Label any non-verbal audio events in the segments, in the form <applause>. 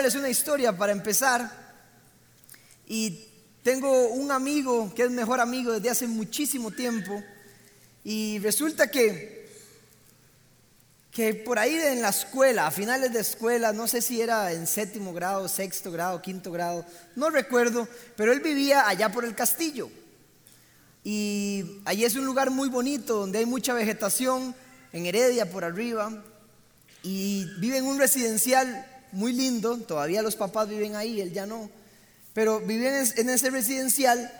contarles una historia para empezar. Y tengo un amigo que es mejor amigo desde hace muchísimo tiempo. Y resulta que, que por ahí en la escuela, a finales de escuela, no sé si era en séptimo grado, sexto grado, quinto grado, no recuerdo, pero él vivía allá por el castillo. Y allí es un lugar muy bonito donde hay mucha vegetación, en Heredia por arriba, y vive en un residencial muy lindo, todavía los papás viven ahí, él ya no, pero viven en ese residencial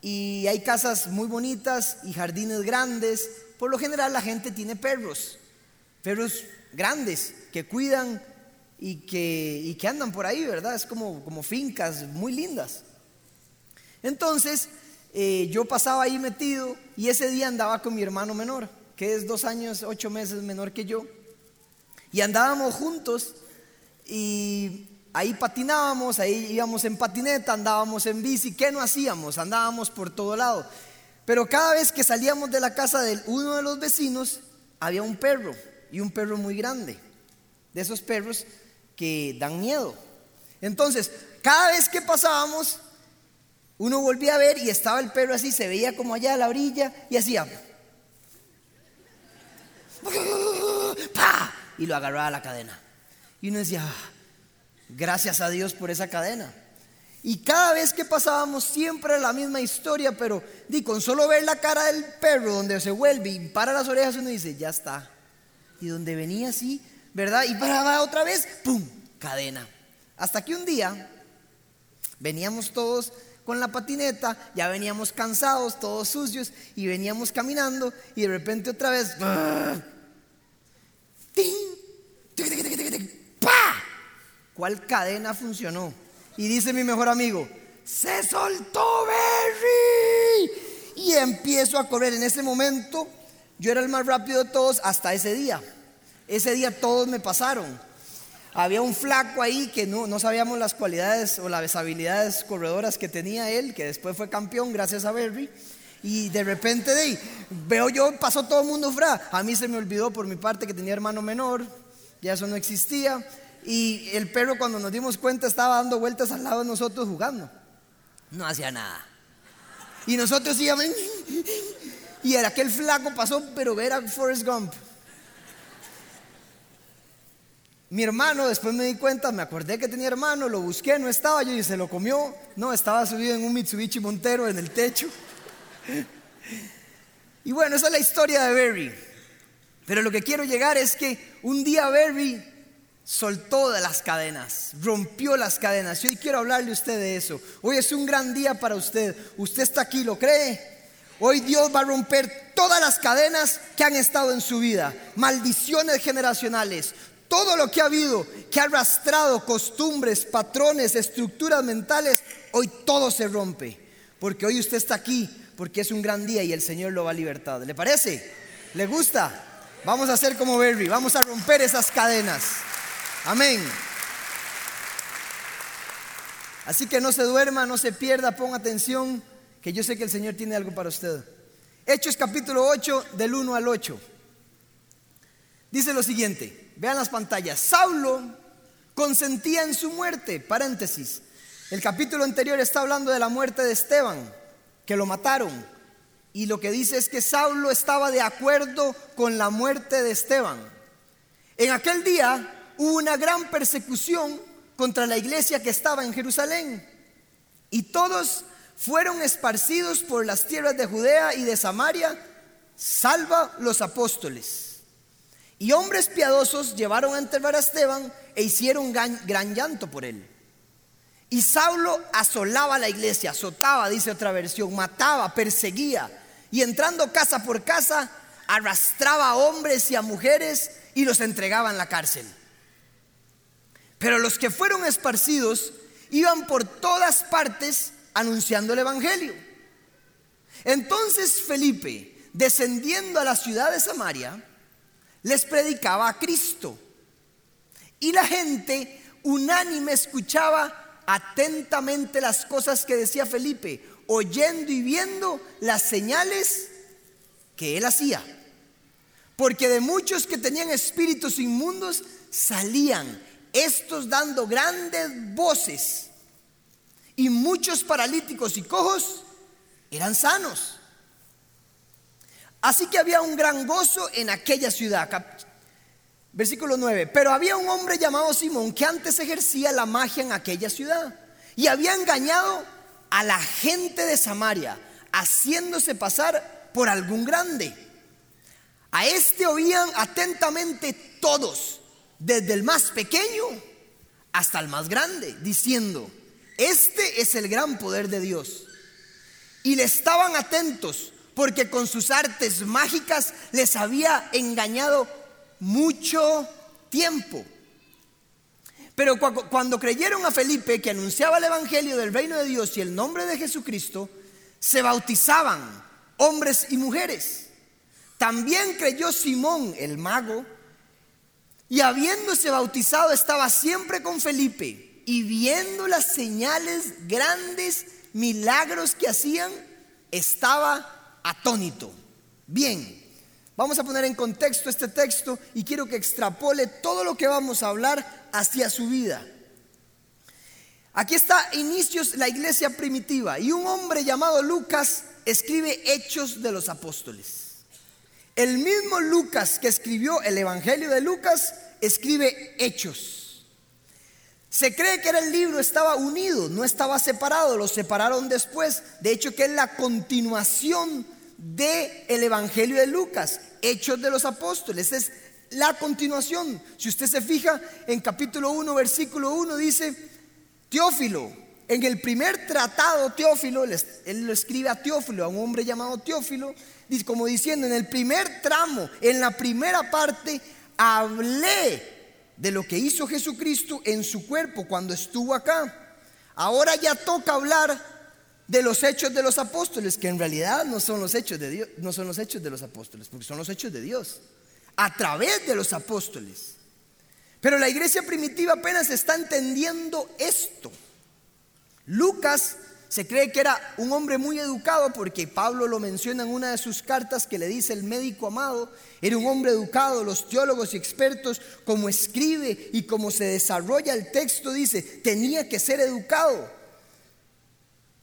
y hay casas muy bonitas y jardines grandes. Por lo general la gente tiene perros, perros grandes que cuidan y que, y que andan por ahí, ¿verdad? Es como, como fincas muy lindas. Entonces, eh, yo pasaba ahí metido y ese día andaba con mi hermano menor, que es dos años, ocho meses menor que yo. Y andábamos juntos y ahí patinábamos, ahí íbamos en patineta, andábamos en bici. ¿Qué no hacíamos? Andábamos por todo lado. Pero cada vez que salíamos de la casa de uno de los vecinos, había un perro y un perro muy grande. De esos perros que dan miedo. Entonces, cada vez que pasábamos, uno volvía a ver y estaba el perro así, se veía como allá a la orilla y hacía. <laughs> Y lo agarraba a la cadena. Y uno decía, ah, gracias a Dios por esa cadena. Y cada vez que pasábamos siempre la misma historia, pero di, con solo ver la cara del perro donde se vuelve y para las orejas uno dice, ya está. Y donde venía así, ¿verdad? Y paraba otra vez, ¡pum! Cadena. Hasta que un día veníamos todos con la patineta, ya veníamos cansados, todos sucios, y veníamos caminando, y de repente otra vez, ¿Cuál cadena funcionó? Y dice mi mejor amigo, se soltó Berry. Y empiezo a correr. En ese momento yo era el más rápido de todos hasta ese día. Ese día todos me pasaron. Había un flaco ahí que no, no sabíamos las cualidades o las habilidades corredoras que tenía él, que después fue campeón gracias a Berry. Y de repente de ahí, veo yo, pasó todo el mundo fra. A mí se me olvidó por mi parte que tenía hermano menor, ya eso no existía. Y el perro cuando nos dimos cuenta estaba dando vueltas al lado de nosotros jugando. No hacía nada. Y nosotros íbamos... Y era aquel flaco pasó, pero era Forrest Gump. Mi hermano, después me di cuenta, me acordé que tenía hermano, lo busqué, no estaba yo y se lo comió. No, estaba subido en un Mitsubishi Montero en el techo. Y bueno, esa es la historia de Berry. Pero lo que quiero llegar es que un día Berry soltó de las cadenas, rompió las cadenas. Hoy quiero hablarle a usted de eso. Hoy es un gran día para usted. Usted está aquí, ¿lo cree? Hoy Dios va a romper todas las cadenas que han estado en su vida, maldiciones generacionales, todo lo que ha habido, que ha arrastrado costumbres, patrones, estructuras mentales, hoy todo se rompe. Porque hoy usted está aquí, porque es un gran día y el Señor lo va a libertar. ¿Le parece? ¿Le gusta? Vamos a hacer como Berry, vamos a romper esas cadenas. Amén. Así que no se duerma, no se pierda, ponga atención, que yo sé que el Señor tiene algo para usted. Hechos capítulo 8, del 1 al 8. Dice lo siguiente. Vean las pantallas. Saulo consentía en su muerte. Paréntesis. El capítulo anterior está hablando de la muerte de Esteban, que lo mataron. Y lo que dice es que Saulo estaba de acuerdo con la muerte de Esteban. En aquel día hubo una gran persecución contra la iglesia que estaba en Jerusalén. Y todos fueron esparcidos por las tierras de Judea y de Samaria, salva los apóstoles. Y hombres piadosos llevaron a enterrar a Esteban e hicieron gran, llanto por él. Y Saulo asolaba la iglesia, azotaba, dice otra versión, mataba, perseguía. Y entrando casa por casa, arrastraba a hombres y a mujeres y los entregaba en la cárcel. Pero los que fueron esparcidos iban por todas partes anunciando el Evangelio. Entonces Felipe, descendiendo a la ciudad de Samaria, les predicaba a Cristo. Y la gente unánime escuchaba atentamente las cosas que decía Felipe, oyendo y viendo las señales que él hacía. Porque de muchos que tenían espíritus inmundos salían estos dando grandes voces, y muchos paralíticos y cojos eran sanos. Así que había un gran gozo en aquella ciudad. Versículo 9. Pero había un hombre llamado Simón que antes ejercía la magia en aquella ciudad y había engañado a la gente de Samaria, haciéndose pasar por algún grande. A este oían atentamente todos, desde el más pequeño hasta el más grande, diciendo, este es el gran poder de Dios. Y le estaban atentos porque con sus artes mágicas les había engañado mucho tiempo. Pero cuando creyeron a Felipe que anunciaba el Evangelio del reino de Dios y el nombre de Jesucristo, se bautizaban hombres y mujeres. También creyó Simón el mago y habiéndose bautizado estaba siempre con Felipe y viendo las señales grandes, milagros que hacían, estaba atónito. Bien, vamos a poner en contexto este texto y quiero que extrapole todo lo que vamos a hablar hacia su vida. Aquí está inicios la iglesia primitiva y un hombre llamado Lucas escribe Hechos de los Apóstoles. El mismo Lucas que escribió el Evangelio de Lucas escribe Hechos. Se cree que era el libro estaba unido, no estaba separado, lo separaron después. De hecho que es la continuación de el Evangelio de Lucas, Hechos de los Apóstoles. Es la continuación. Si usted se fija en capítulo 1, versículo 1, dice, Teófilo, en el primer tratado, Teófilo, él lo escribe a Teófilo, a un hombre llamado Teófilo, como diciendo, en el primer tramo, en la primera parte, hablé de lo que hizo Jesucristo en su cuerpo cuando estuvo acá. Ahora ya toca hablar de los hechos de los apóstoles, que en realidad no son los hechos de Dios, no son los hechos de los apóstoles, porque son los hechos de Dios, a través de los apóstoles. Pero la iglesia primitiva apenas está entendiendo esto. Lucas se cree que era un hombre muy educado porque Pablo lo menciona en una de sus cartas que le dice el médico amado, era un hombre educado, los teólogos y expertos, como escribe y como se desarrolla el texto, dice, tenía que ser educado.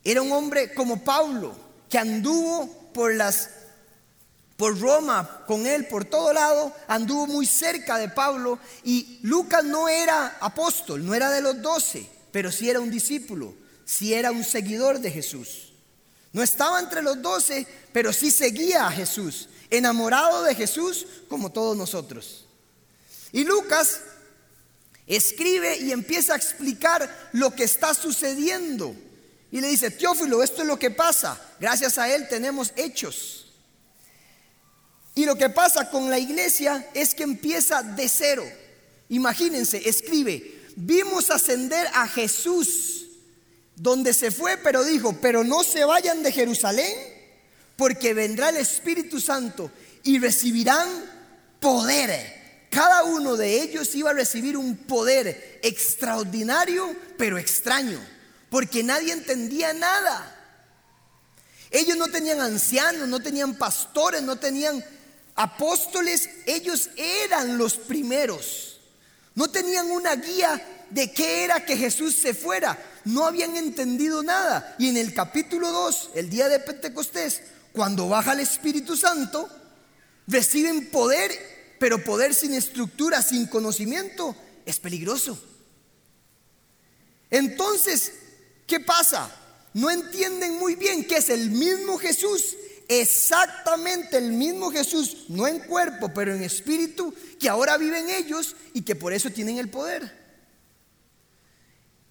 Era un hombre como Pablo, que anduvo por las por Roma con él por todo lado, anduvo muy cerca de Pablo y Lucas no era apóstol, no era de los doce, pero sí era un discípulo, sí era un seguidor de Jesús. No estaba entre los doce, pero sí seguía a Jesús, enamorado de Jesús como todos nosotros. Y Lucas escribe y empieza a explicar lo que está sucediendo y le dice, Teófilo, esto es lo que pasa. Gracias a él tenemos hechos. Y lo que pasa con la iglesia es que empieza de cero. Imagínense, escribe, vimos ascender a Jesús donde se fue, pero dijo, pero no se vayan de Jerusalén, porque vendrá el Espíritu Santo y recibirán poder. Cada uno de ellos iba a recibir un poder extraordinario, pero extraño porque nadie entendía nada. Ellos no tenían ancianos, no tenían pastores, no tenían apóstoles, ellos eran los primeros. No tenían una guía de qué era que Jesús se fuera. No habían entendido nada. Y en el capítulo 2, el día de Pentecostés, cuando baja el Espíritu Santo, reciben poder, pero poder sin estructura, sin conocimiento, es peligroso. Entonces, ¿Qué pasa? No entienden muy bien que es el mismo Jesús, exactamente el mismo Jesús, no en cuerpo, pero en espíritu, que ahora vive en ellos y que por eso tienen el poder.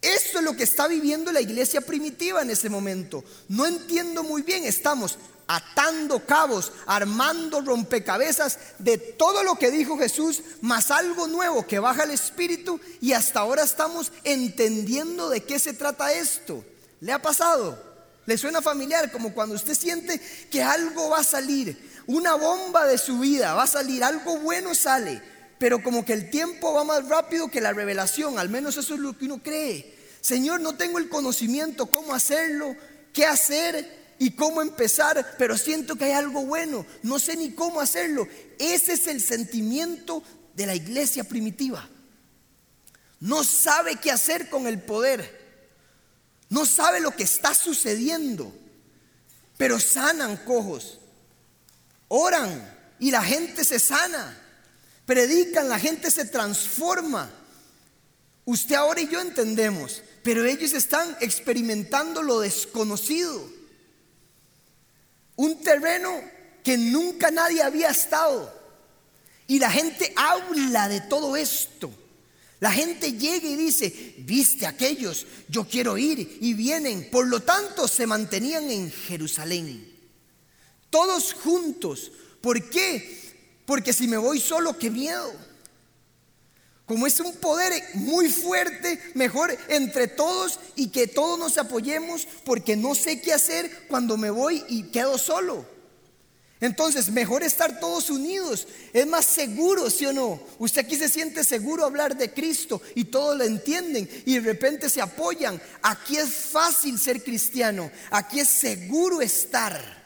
Esto es lo que está viviendo la iglesia primitiva en ese momento. No entiendo muy bien, estamos atando cabos, armando rompecabezas de todo lo que dijo Jesús, más algo nuevo que baja el Espíritu y hasta ahora estamos entendiendo de qué se trata esto. ¿Le ha pasado? ¿Le suena familiar? Como cuando usted siente que algo va a salir, una bomba de su vida va a salir, algo bueno sale, pero como que el tiempo va más rápido que la revelación, al menos eso es lo que uno cree. Señor, no tengo el conocimiento, cómo hacerlo, qué hacer, y cómo empezar, pero siento que hay algo bueno, no sé ni cómo hacerlo. Ese es el sentimiento de la iglesia primitiva. no sabe qué hacer con el poder, no sabe lo que está sucediendo, pero sanan cojos, oran y la gente se sana, predican, la gente se transforma. Usted ahora y yo entendemos, pero ellos están experimentando lo desconocido. Un terreno que nunca nadie había estado. Y la gente habla de todo esto. La gente llega y dice, viste aquellos, yo quiero ir y vienen. Por lo tanto, se mantenían en Jerusalén. Todos juntos. ¿Por qué? Porque si me voy solo, qué miedo. Como es un poder muy fuerte, mejor entre todos y que todos nos apoyemos porque no sé qué hacer cuando me voy y quedo solo. Entonces, mejor estar todos unidos. Es más seguro, ¿sí o no? Usted aquí se siente seguro hablar de Cristo y todos lo entienden y de repente se apoyan. Aquí es fácil ser cristiano. Aquí es seguro estar.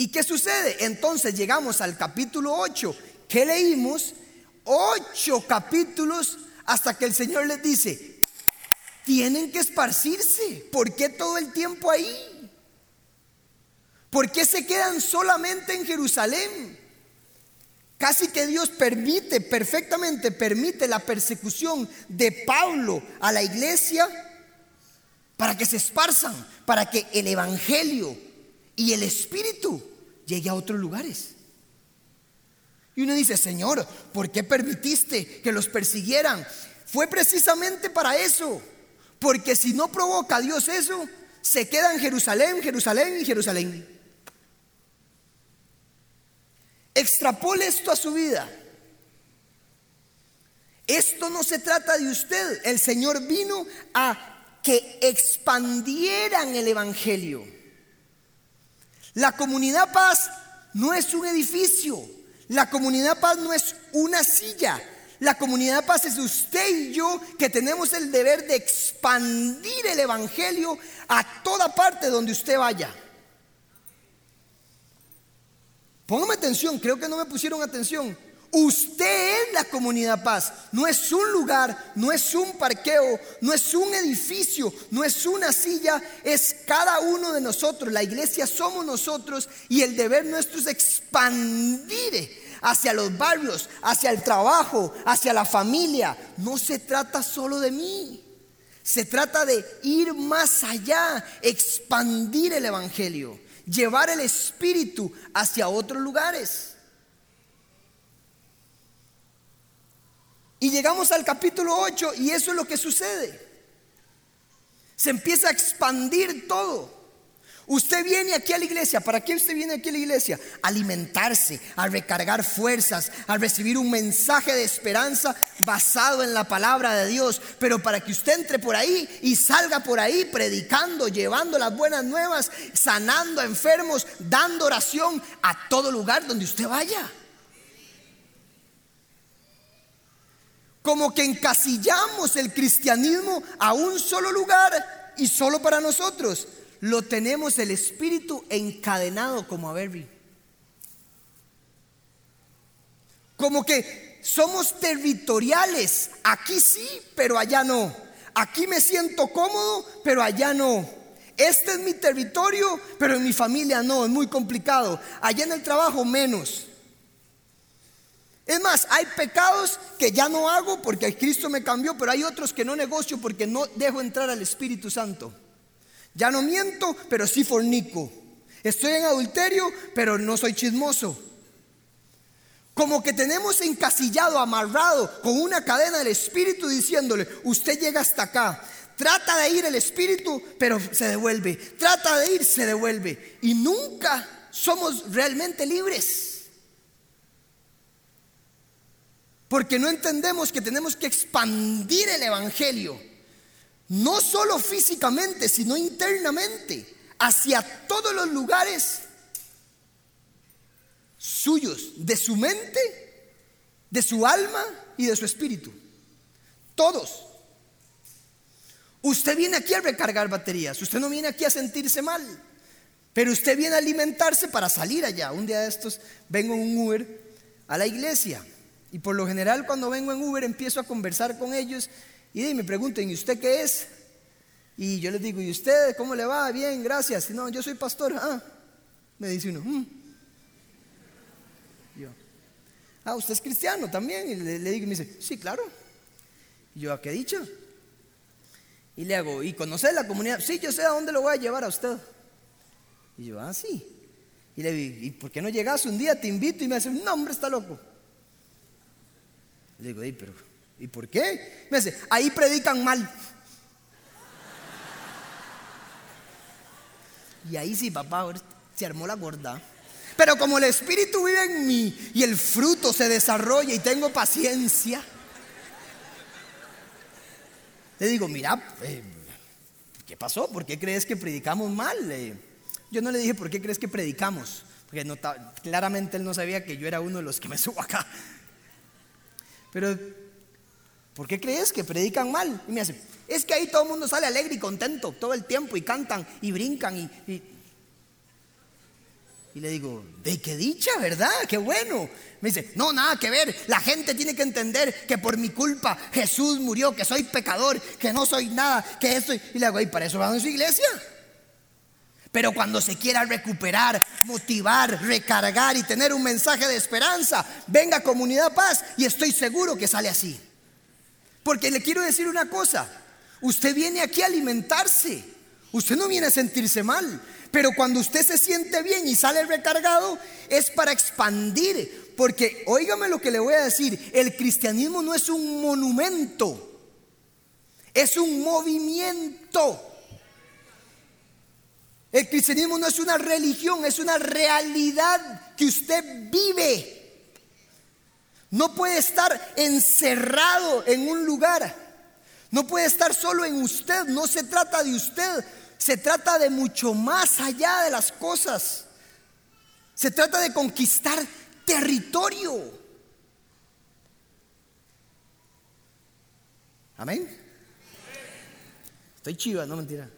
¿Y qué sucede? Entonces llegamos al capítulo 8. ¿Qué leímos? Ocho capítulos hasta que el Señor les dice, tienen que esparcirse. ¿Por qué todo el tiempo ahí? ¿Por qué se quedan solamente en Jerusalén? Casi que Dios permite, perfectamente permite la persecución de Pablo a la iglesia para que se esparzan, para que el Evangelio y el Espíritu llegue a otros lugares. Y uno dice, Señor, ¿por qué permitiste que los persiguieran? Fue precisamente para eso, porque si no provoca Dios eso, se queda en Jerusalén, Jerusalén y Jerusalén. Extrapole esto a su vida. Esto no se trata de usted. El Señor vino a que expandieran el Evangelio. La comunidad paz no es un edificio. La comunidad paz no es una silla. La comunidad paz es usted y yo que tenemos el deber de expandir el Evangelio a toda parte donde usted vaya. Póngame atención, creo que no me pusieron atención. Usted es la comunidad paz. No es un lugar, no es un parqueo, no es un edificio, no es una silla, es cada uno de nosotros. La iglesia somos nosotros y el deber nuestro es expandir hacia los barrios, hacia el trabajo, hacia la familia. No se trata solo de mí. Se trata de ir más allá, expandir el Evangelio llevar el espíritu hacia otros lugares. Y llegamos al capítulo 8 y eso es lo que sucede. Se empieza a expandir todo. Usted viene aquí a la iglesia, ¿para qué usted viene aquí a la iglesia? Alimentarse, a recargar fuerzas, a recibir un mensaje de esperanza basado en la palabra de Dios, pero para que usted entre por ahí y salga por ahí predicando, llevando las buenas nuevas, sanando a enfermos, dando oración a todo lugar donde usted vaya. Como que encasillamos el cristianismo a un solo lugar y solo para nosotros lo tenemos el espíritu encadenado como a Berry. Como que somos territoriales. Aquí sí, pero allá no. Aquí me siento cómodo, pero allá no. Este es mi territorio, pero en mi familia no, es muy complicado. Allá en el trabajo menos. Es más, hay pecados que ya no hago porque Cristo me cambió, pero hay otros que no negocio porque no dejo entrar al Espíritu Santo. Ya no miento, pero sí fornico. Estoy en adulterio, pero no soy chismoso. Como que tenemos encasillado, amarrado con una cadena del Espíritu diciéndole, usted llega hasta acá. Trata de ir el Espíritu, pero se devuelve. Trata de ir, se devuelve. Y nunca somos realmente libres. Porque no entendemos que tenemos que expandir el Evangelio no solo físicamente, sino internamente, hacia todos los lugares suyos, de su mente, de su alma y de su espíritu. Todos. Usted viene aquí a recargar baterías, usted no viene aquí a sentirse mal, pero usted viene a alimentarse para salir allá. Un día de estos vengo en un Uber a la iglesia Y por lo general cuando vengo en Uber empiezo a conversar con ellos y me preguntan, ¿y usted qué es? Y yo les digo, ¿y usted cómo le va? Bien, gracias. No, yo soy pastor. Ah, me dice uno. Mm". Yo, ah, usted es cristiano también. Y le, digo, y me dice, sí, claro. Y yo, ¿a qué dicho? Y le hago, ¿y conoce la comunidad? Sí, yo sé a dónde lo voy a llevar a usted. Y yo, ah, sí. Y le digo, ¿y por qué no llegas un día? Te invito. Y me dice, no, hombre, está loco. Le digo, pero ¿y por qué? Me dice, ahí predican mal. Y ahí sí, papá, se armó la gorda. Pero como el Espíritu vive en mí y el fruto se desarrolla y tengo paciencia, le digo, mira, eh, ¿qué pasó? ¿Por qué crees que predicamos mal? Yo no le dije, ¿por qué crees que predicamos? Porque claramente él no sabía que yo era uno de los que me subo acá. Pero, ¿por qué crees que predican mal? Y me hace, es que ahí todo el mundo sale alegre y contento todo el tiempo y cantan y brincan y, y, le digo, de qué dicha, ¿verdad? Qué bueno. Me dice, no, nada que ver. La gente tiene que entender que por mi culpa Jesús murió, que soy pecador, que no soy nada, que estoy. Y le digo, ¿y para eso van a su iglesia? Pero cuando se quiera recuperar, motivar, recargar y tener un mensaje de esperanza, venga comunidad paz y estoy seguro que sale así. Porque le quiero decir una cosa, usted viene aquí a alimentarse, usted no viene a sentirse mal, pero cuando usted se siente bien y sale recargado es para expandir, porque óigame lo que le voy a decir, el cristianismo no es un monumento, es un movimiento. El cristianismo no es una religión, es una realidad que usted vive. No puede estar encerrado en un lugar. No puede estar solo en usted. No se trata de usted. Se trata de mucho más allá de las cosas. Se trata de conquistar territorio. Amén. Estoy chiva, no mentira.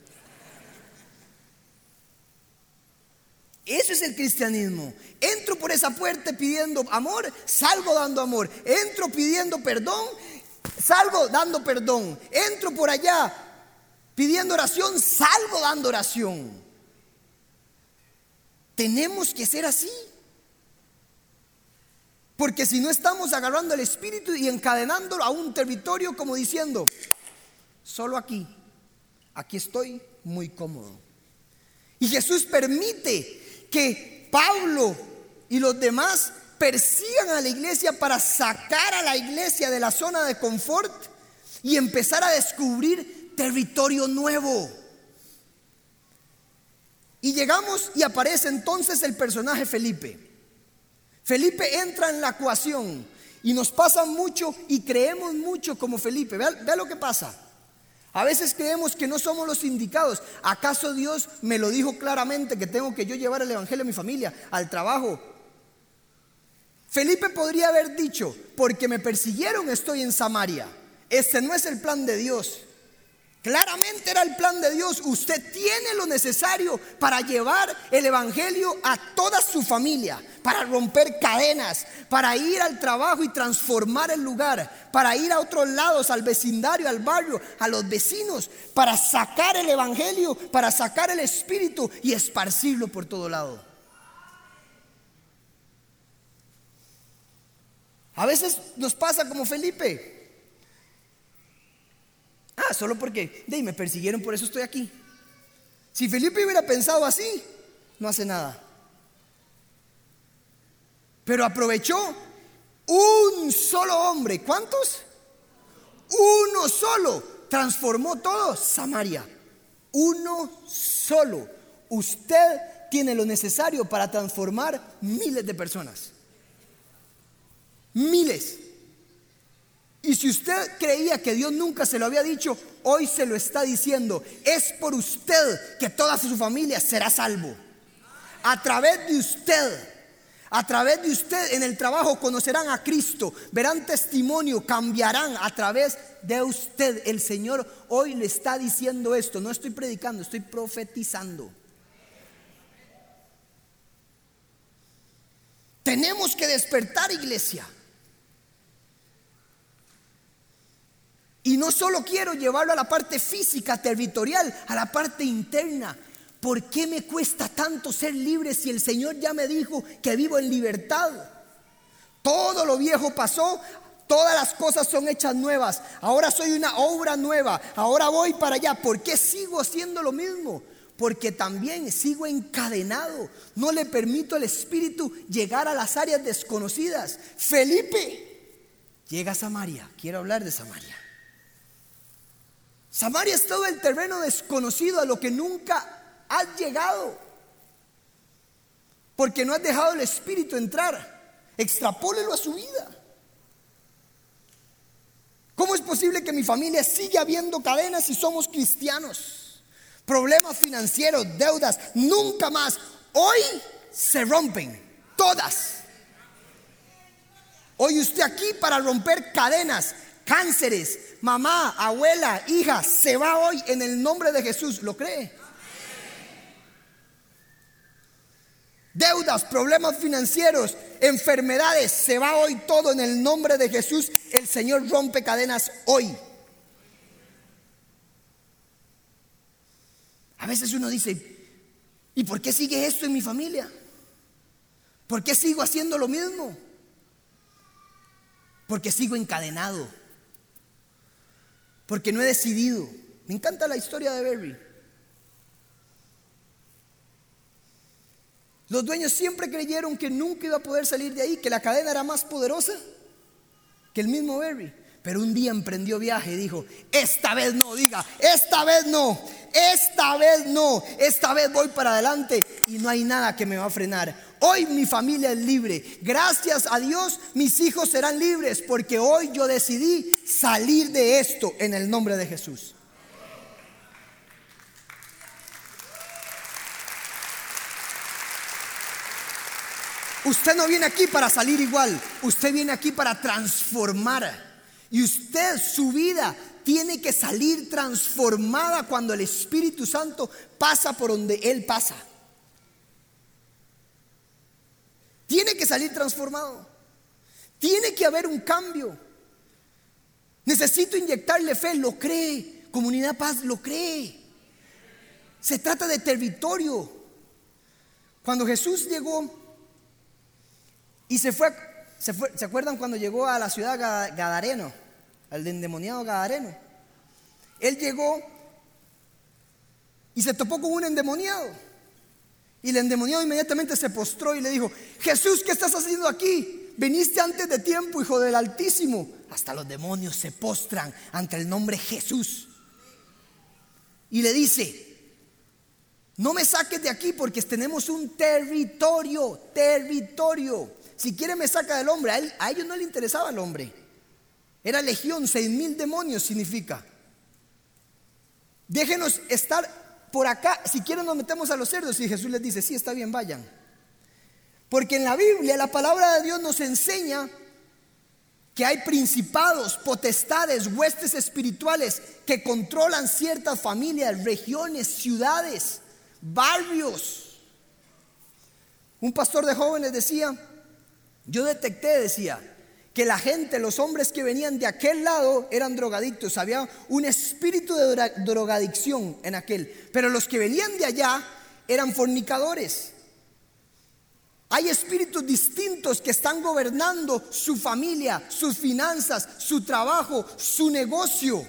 Eso es el cristianismo. Entro por esa puerta pidiendo amor, salgo dando amor. Entro pidiendo perdón, salgo dando perdón. Entro por allá pidiendo oración, salgo dando oración. Tenemos que ser así. Porque si no estamos agarrando el espíritu y encadenándolo a un territorio como diciendo, solo aquí, aquí estoy muy cómodo. Y Jesús permite que Pablo y los demás persigan a la iglesia para sacar a la iglesia de la zona de confort y empezar a descubrir territorio nuevo. Y llegamos y aparece entonces el personaje Felipe. Felipe entra en la ecuación y nos pasa mucho y creemos mucho como Felipe. Vea, vea lo que pasa. A veces creemos que no somos los indicados. ¿Acaso Dios me lo dijo claramente que tengo que yo llevar el Evangelio a mi familia, al trabajo? Felipe podría haber dicho, porque me persiguieron estoy en Samaria. Este no es el plan de Dios. Claramente era el plan de Dios. Usted tiene lo necesario para llevar el Evangelio a toda su familia, para romper cadenas, para ir al trabajo y transformar el lugar, para ir a otros lados, al vecindario, al barrio, a los vecinos, para sacar el Evangelio, para sacar el Espíritu y esparcirlo por todo lado. A veces nos pasa como Felipe. Ah, solo porque de me persiguieron, por eso estoy aquí. Si Felipe hubiera pensado así, no hace nada. Pero aprovechó un solo hombre. ¿Cuántos? Uno solo. Transformó todo Samaria. Uno solo. Usted tiene lo necesario para transformar miles de personas. Miles. Y si usted creía que Dios nunca se lo había dicho, hoy se lo está diciendo. Es por usted que toda su familia será salvo. A través de usted. A través de usted en el trabajo conocerán a Cristo, verán testimonio, cambiarán a través de usted. El Señor hoy le está diciendo esto. No estoy predicando, estoy profetizando. Tenemos que despertar, iglesia. No solo quiero llevarlo a la parte física, territorial, a la parte interna. ¿Por qué me cuesta tanto ser libre si el Señor ya me dijo que vivo en libertad? Todo lo viejo pasó, todas las cosas son hechas nuevas. Ahora soy una obra nueva, ahora voy para allá. ¿Por qué sigo haciendo lo mismo? Porque también sigo encadenado. No le permito al Espíritu llegar a las áreas desconocidas. Felipe llega a Samaria. Quiero hablar de Samaria. Samaria es todo el terreno desconocido a lo que nunca has llegado. Porque no has dejado el Espíritu entrar. Extrapólelo a su vida. ¿Cómo es posible que mi familia siga habiendo cadenas si somos cristianos? Problemas financieros, deudas, nunca más. Hoy se rompen todas. Hoy usted aquí para romper cadenas, cánceres, mamá, abuela, hija, se va hoy en el nombre de Jesús. ¿Lo cree? Deudas, problemas financieros, enfermedades, se va hoy todo en el nombre de Jesús. El Señor rompe cadenas hoy. A veces uno dice, ¿y por qué sigue esto en mi familia? ¿Por qué sigo haciendo lo mismo? Porque sigo encadenado. Porque no he decidido. Me encanta la historia de Berry. Los dueños siempre creyeron que nunca iba a poder salir de ahí, que la cadena era más poderosa que el mismo Berry. Pero un día emprendió viaje y dijo, esta vez no, diga, esta vez no, esta vez no, esta vez voy para adelante y no hay nada que me va a frenar. Hoy mi familia es libre. Gracias a Dios mis hijos serán libres porque hoy yo decidí salir de esto en el nombre de Jesús. Usted no viene aquí para salir igual, usted viene aquí para transformar. Y usted, su vida, tiene que salir transformada cuando el Espíritu Santo pasa por donde Él pasa. Tiene que salir transformado. Tiene que haber un cambio. Necesito inyectarle fe, lo cree. Comunidad Paz lo cree. Se trata de territorio. Cuando Jesús llegó y se fue, se ¿se acuerdan cuando llegó a la ciudad Gadareno? Al endemoniado Gadareno. Él llegó y se topó con un endemoniado. Y el endemoniado inmediatamente se postró y le dijo, Jesús, ¿qué estás haciendo aquí? Veniste antes de tiempo, hijo del Altísimo. Hasta los demonios se postran ante el nombre Jesús. Y le dice, no me saques de aquí porque tenemos un territorio, territorio. Si quiere me saca del hombre. A, ellos no le interesaba el hombre. Era legión, seis mil demonios significa. Déjenos estar por acá. Si quieren nos metemos a los cerdos. Y Jesús les dice, sí, está bien, vayan. Porque en la Biblia la palabra de Dios nos enseña que hay principados, potestades, huestes espirituales que controlan ciertas familias, regiones, ciudades, barrios. Un pastor de jóvenes decía, yo detecté, decía, que la gente, los hombres que venían de aquel lado eran drogadictos, había un espíritu de drogadicción en aquel, pero los que venían de allá eran fornicadores. Hay espíritus distintos que están gobernando su familia, sus finanzas, su trabajo, su negocio.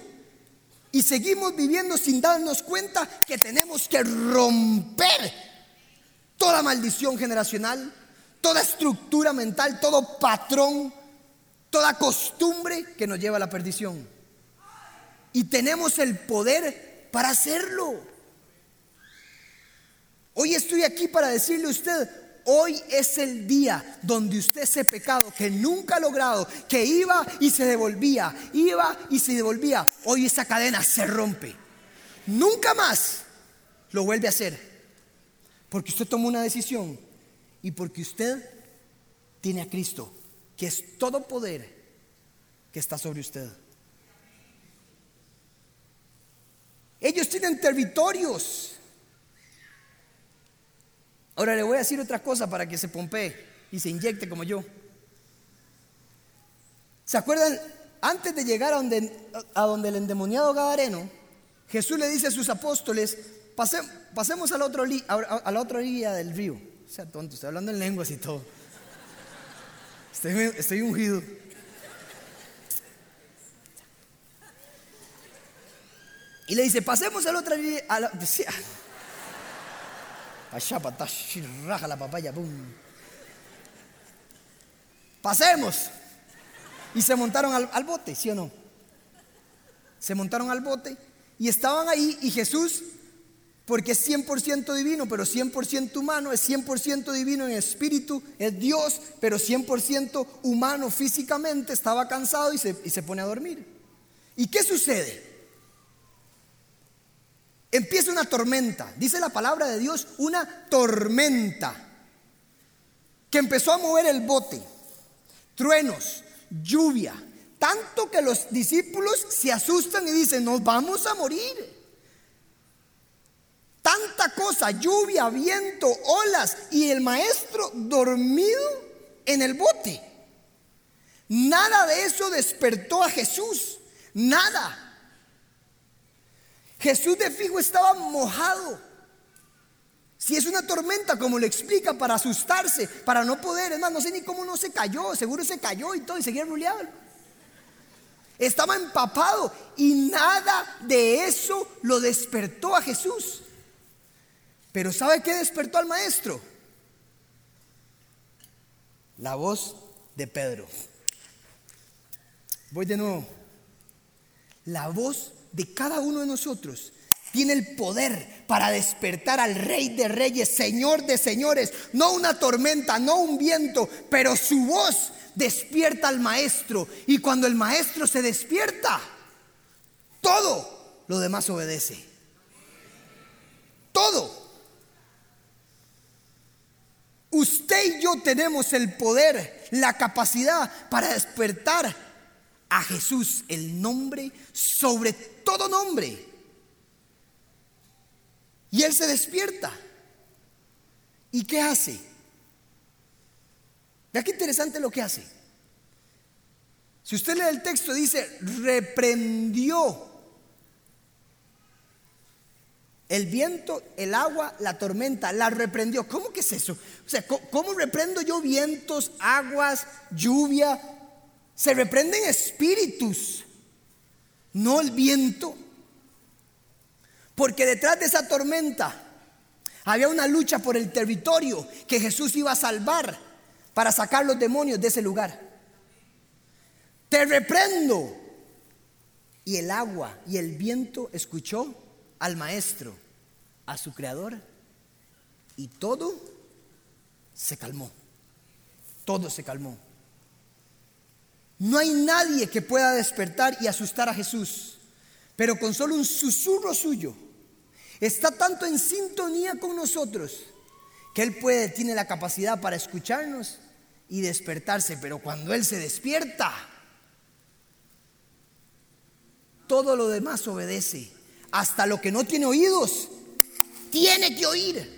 Y seguimos viviendo sin darnos cuenta que tenemos que romper toda maldición generacional, toda estructura mental, todo patrón, toda costumbre que nos lleva a la perdición. Y tenemos el poder para hacerlo. Hoy estoy aquí para decirle a usted, hoy es el día donde usted ese pecado que nunca ha logrado, que iba y se devolvía, iba y se devolvía, hoy esa cadena se rompe. Nunca más lo vuelve a hacer. Porque usted tomó una decisión y porque usted tiene a Cristo, que es todo poder que está sobre usted. Ellos tienen territorios. Ahora le voy a decir otra cosa para que se pompee y se inyecte como yo. ¿Se acuerdan antes de llegar a donde, a donde el endemoniado Gadareno, Jesús le dice a sus apóstoles, pasemos a la, otra, orilla del río. O sea, tonto, estoy hablando en lenguas y todo. Estoy, ungido. Y le dice, pasemos a la otra. A la, raja la papaya, Pasemos. Y se montaron al bote, ¿sí o no? Se montaron al bote y estaban ahí y Jesús porque es 100% divino, pero 100% humano, es 100% divino en espíritu, es Dios, pero 100% humano físicamente, estaba cansado y se, y se pone a dormir. ¿Y qué sucede? Empieza una tormenta, dice la palabra de Dios, una tormenta que empezó a mover el bote, truenos, lluvia, tanto que los discípulos se asustan y dicen, nos vamos a morir. Tanta cosa, lluvia, viento, olas y el maestro dormido en el bote. Nada de eso despertó a Jesús. Nada. Jesús de fijo estaba mojado. Si es una tormenta, como le explica, para asustarse, para no poder, es más, no sé ni cómo no se cayó, seguro se cayó y todo y seguía ruleado. Estaba empapado y nada de eso lo despertó a Jesús. Pero ¿sabe qué despertó al maestro? La voz de Pedro. Voy de nuevo. La voz de cada uno de nosotros tiene el poder para despertar al Rey de Reyes, Señor de Señores. No una tormenta, no un viento, pero su voz despierta al maestro. Y cuando el maestro se despierta, todo lo demás obedece. Todo. Usted y yo tenemos el poder, la capacidad para despertar a Jesús, el nombre sobre todo nombre. Y Él se despierta. ¿Y qué hace? Vea qué interesante lo que hace. Si usted lee el texto, dice, reprendió el viento, el agua, la tormenta, la reprendió. ¿Cómo que es eso? O sea, ¿cómo, reprendo yo vientos, aguas, lluvia? Se reprenden espíritus, no el viento. Porque detrás de esa tormenta había una lucha por el territorio que Jesús iba a salvar para sacar los demonios de ese lugar. Te reprendo. Y el agua y el viento escuchó al maestro, a su creador, y todo se calmó. Todo se calmó. No hay nadie que pueda despertar y asustar a Jesús, pero con solo un susurro suyo está tanto en sintonía con nosotros que Él puede, tiene la capacidad para escucharnos y despertarse, pero cuando Él se despierta, todo lo demás obedece hasta lo que no tiene oídos, tiene que oír.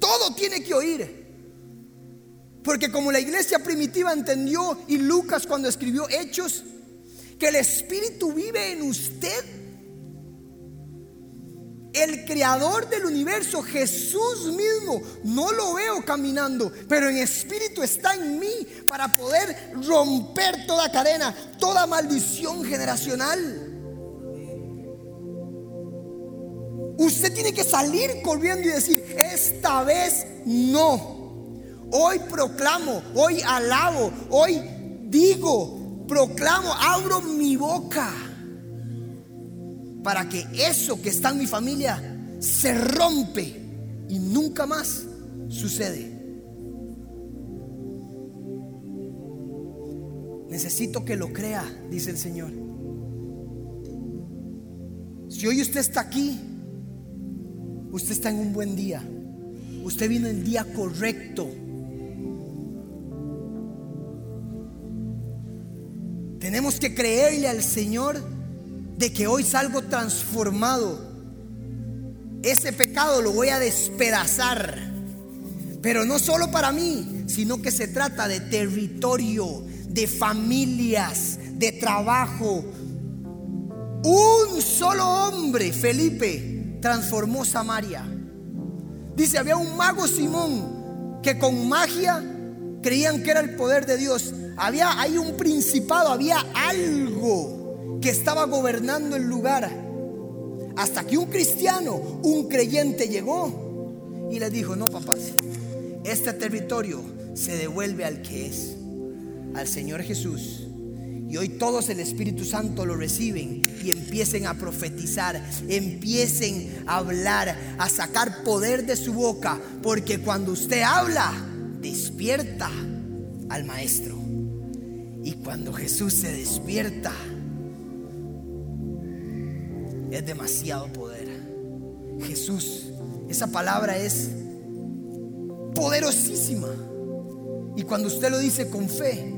Todo tiene que oír. Porque como la iglesia primitiva entendió y Lucas cuando escribió Hechos, que el Espíritu vive en usted, el creador del universo, Jesús mismo, no lo veo caminando, pero en espíritu está en mí para poder romper toda cadena, toda maldición generacional. Usted tiene que salir corriendo y decir, esta vez no. Hoy proclamo, hoy alabo, hoy digo, proclamo, abro mi boca para que eso que está en mi familia se rompe y nunca más sucede. Necesito que lo crea, dice el Señor. Si hoy usted está aquí Usted está en un buen día. Usted vino el día correcto. Tenemos que creerle al Señor de que hoy salgo transformado. Ese pecado lo voy a despedazar. Pero no solo para mí, sino que se trata de territorio, de familias, de trabajo. Un solo hombre, Felipe, transformó Samaria. Dice, había un mago Simón que con magia creían que era el poder de Dios. Había hay un principado, había algo que estaba gobernando el lugar. Hasta que un cristiano, un creyente llegó y le dijo, no papás, este territorio se devuelve al que es, al Señor Jesús. Y hoy todos el Espíritu Santo lo reciben y empiecen a profetizar, empiecen a hablar, a sacar poder de su boca, porque cuando usted habla, despierta al Maestro. Y cuando Jesús se despierta, es demasiado poder. Jesús, esa palabra es poderosísima. Y cuando usted lo dice con fe,